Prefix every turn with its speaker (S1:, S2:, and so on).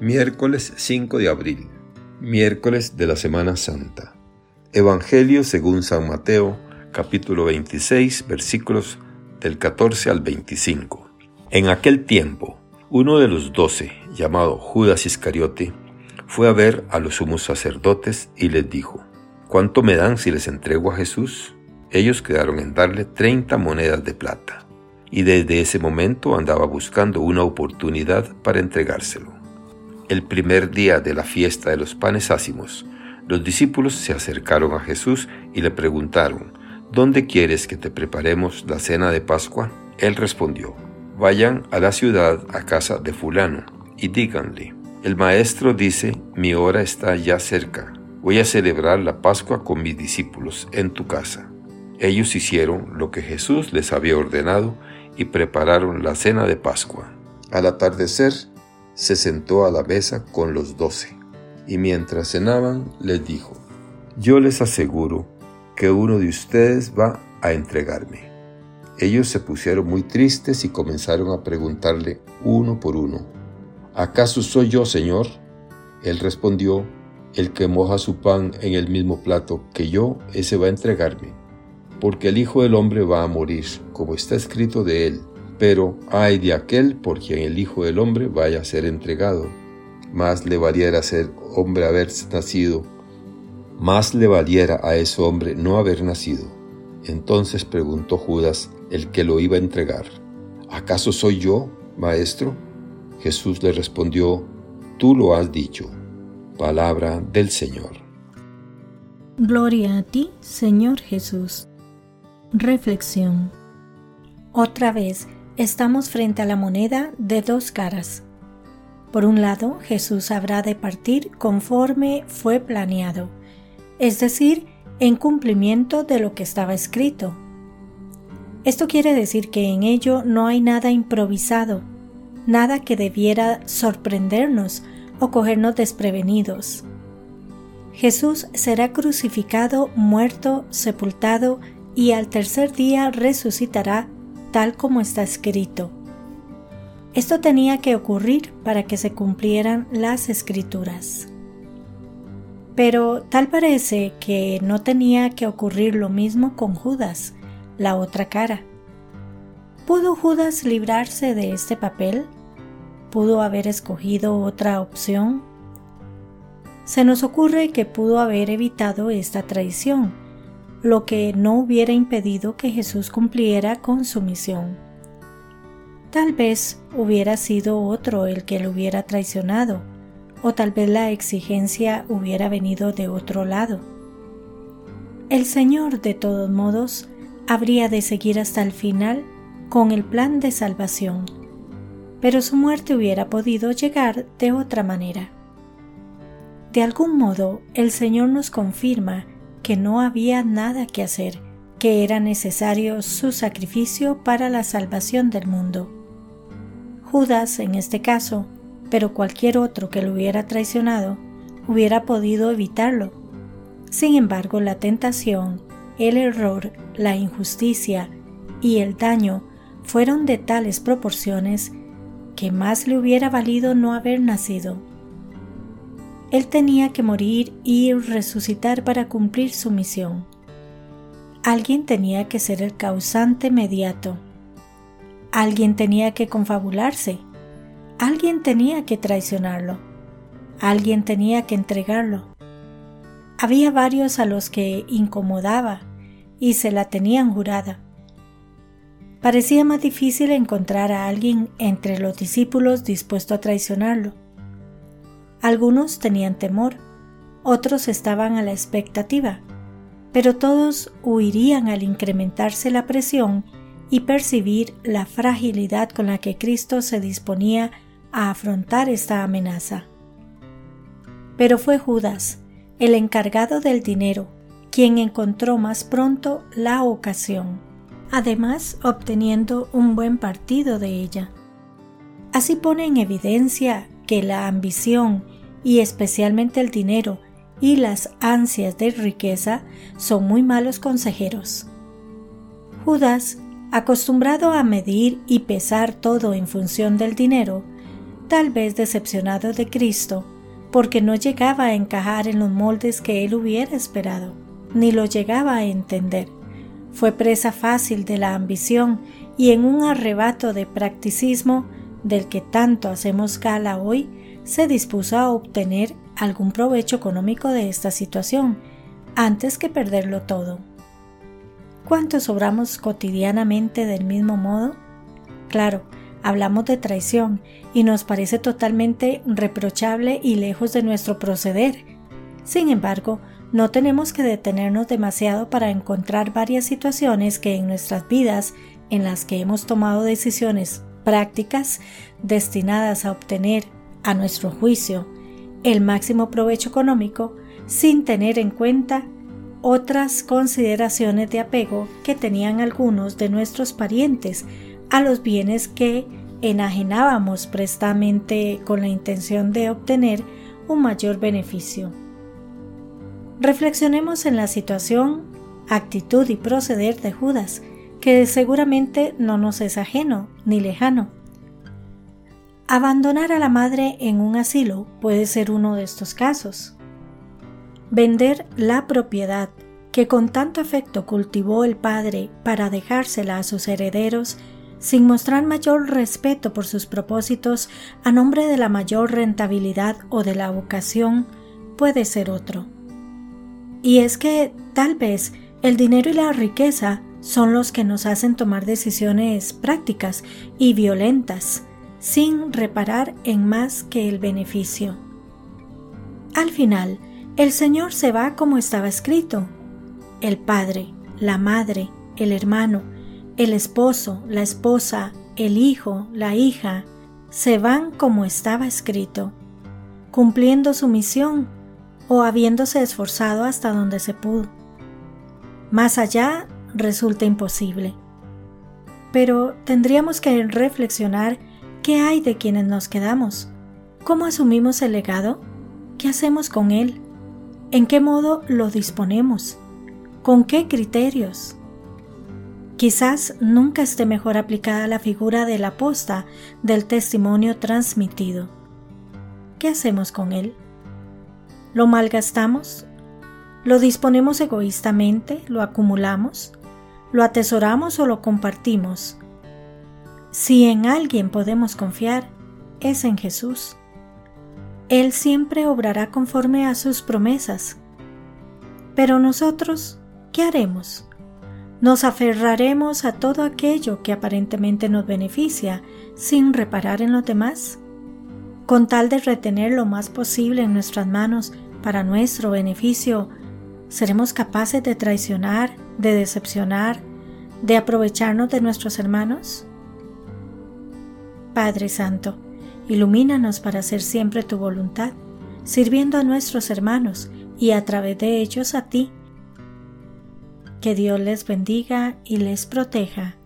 S1: Miércoles 5 de abril, miércoles de la Semana Santa. Evangelio según San Mateo, capítulo 26, versículos del 14 al 25. En aquel tiempo, uno de los doce, llamado Judas Iscariote, fue a ver a los sumos sacerdotes y les dijo, ¿Cuánto me dan si les entrego a Jesús? Ellos quedaron en darle treinta monedas de plata, y desde ese momento andaba buscando una oportunidad para entregárselo. El primer día de la fiesta de los panes ácimos, los discípulos se acercaron a Jesús y le preguntaron, ¿Dónde quieres que te preparemos la cena de Pascua? Él respondió, Vayan a la ciudad a casa de fulano y díganle, el maestro dice, mi hora está ya cerca, voy a celebrar la Pascua con mis discípulos en tu casa. Ellos hicieron lo que Jesús les había ordenado y prepararon la cena de Pascua. Al atardecer, se sentó a la mesa con los doce, y mientras cenaban les dijo, Yo les aseguro que uno de ustedes va a entregarme. Ellos se pusieron muy tristes y comenzaron a preguntarle uno por uno, ¿acaso soy yo, Señor? Él respondió, el que moja su pan en el mismo plato que yo, ese va a entregarme, porque el Hijo del Hombre va a morir, como está escrito de él pero ay de aquel por quien el Hijo del Hombre vaya a ser entregado. Más le valiera ser hombre haber nacido, más le valiera a ese hombre no haber nacido. Entonces preguntó Judas, el que lo iba a entregar, ¿acaso soy yo, maestro? Jesús le respondió, tú lo has dicho. Palabra del Señor.
S2: Gloria a ti, Señor Jesús. Reflexión. Otra vez, estamos frente a la moneda de dos caras. Por un lado, Jesús habrá de partir conforme fue planeado, es decir, en cumplimiento de lo que estaba escrito. Esto quiere decir que en ello no hay nada improvisado, nada que debiera sorprendernos o cogernos desprevenidos. Jesús será crucificado, muerto, sepultado y al tercer día resucitará tal como está escrito. Esto tenía que ocurrir para que se cumplieran las escrituras. Pero tal parece que no tenía que ocurrir lo mismo con Judas, la otra cara. ¿Pudo Judas librarse de este papel? ¿Pudo haber escogido otra opción? Se nos ocurre que pudo haber evitado esta traición, lo que no hubiera impedido que Jesús cumpliera con su misión. Tal vez hubiera sido otro el que lo hubiera traicionado, o tal vez la exigencia hubiera venido de otro lado. El Señor, de todos modos, habría de seguir hasta el final con el plan de salvación, pero su muerte hubiera podido llegar de otra manera. De algún modo, el Señor nos confirma que no había nada que hacer, que era necesario su sacrificio para la salvación del mundo. Judas, en este caso, pero cualquier otro que lo hubiera traicionado, hubiera podido evitarlo. Sin embargo, la tentación, el error, la injusticia y el daño fueron de tales proporciones que más le hubiera valido no haber nacido. Él tenía que morir y resucitar para cumplir su misión. Alguien tenía que ser el causante mediato. Alguien tenía que confabularse. Alguien tenía que traicionarlo. Alguien tenía que entregarlo. Había varios a los que incomodaba y se la tenían jurada. Parecía más difícil encontrar a alguien entre los discípulos dispuesto a traicionarlo algunos tenían temor, otros estaban a la expectativa, pero todos huirían al incrementarse la presión y percibir la fragilidad con la que Cristo se disponía a afrontar esta amenaza. Pero fue Judas, el encargado del dinero, quien encontró más pronto la ocasión, además obteniendo un buen partido de ella. Así pone en evidencia que la ambición y especialmente el dinero y las ansias de riqueza son muy malos consejeros. Judas, acostumbrado a medir y pesar todo en función del dinero, tal vez decepcionado de Cristo, porque no llegaba a encajar en los moldes que él hubiera esperado, ni lo llegaba a entender. Fue presa fácil de la ambición y en un arrebato de practicismo del que tanto hacemos gala hoy, se dispuso a obtener algún provecho económico de esta situación, antes que perderlo todo. ¿Cuántos obramos cotidianamente del mismo modo? Claro, hablamos de traición y nos parece totalmente reprochable y lejos de nuestro proceder. Sin embargo, no tenemos que detenernos demasiado para encontrar varias situaciones que en nuestras vidas, en las que hemos tomado decisiones prácticas destinadas a obtener, a nuestro juicio, el máximo provecho económico, sin tener en cuenta otras consideraciones de apego que tenían algunos de nuestros parientes a los bienes que enajenábamos prestamente con la intención de obtener un mayor beneficio. Reflexionemos en la situación, actitud y proceder de Judas, que seguramente no nos es ajeno ni lejano. Abandonar a la madre en un asilo puede ser uno de estos casos. Vender la propiedad que con tanto afecto cultivó el padre para dejársela a sus herederos sin mostrar mayor respeto por sus propósitos a nombre de la mayor rentabilidad o de la vocación, puede ser otro. Y es que tal vez el dinero y la riqueza son los que nos hacen tomar decisiones prácticas y violentas, sin reparar en más que el beneficio. Al final, el Señor se va como estaba escrito. El padre, la madre, el hermano, el esposo, la esposa, el hijo, la hija, se van como estaba escrito, cumpliendo su misión o habiéndose esforzado hasta donde se pudo. Más allá resulta imposible. Pero tendríamos que reflexionar qué hay de quienes nos quedamos, cómo asumimos el legado, qué hacemos con él, en qué modo lo disponemos, con qué criterios. Quizás nunca esté mejor aplicada la figura de la posta del testimonio transmitido. ¿Qué hacemos con él? ¿Lo malgastamos? ¿Lo disponemos egoístamente? ¿Lo acumulamos? ¿Lo atesoramos o lo compartimos? Si en alguien podemos confiar, es en Jesús. Él siempre obrará conforme a sus promesas. Pero nosotros, ¿qué haremos? Nos aferraremos a todo aquello que aparentemente nos beneficia sin reparar en los demás, con tal de retener lo más posible en nuestras manos para nuestro beneficio, seremos capaces de traicionar, de decepcionar, de aprovecharnos de nuestros hermanos? Padre Santo, ilumínanos para hacer siempre tu voluntad, sirviendo a nuestros hermanos y a través de ellos a ti que Dios les bendiga y les proteja.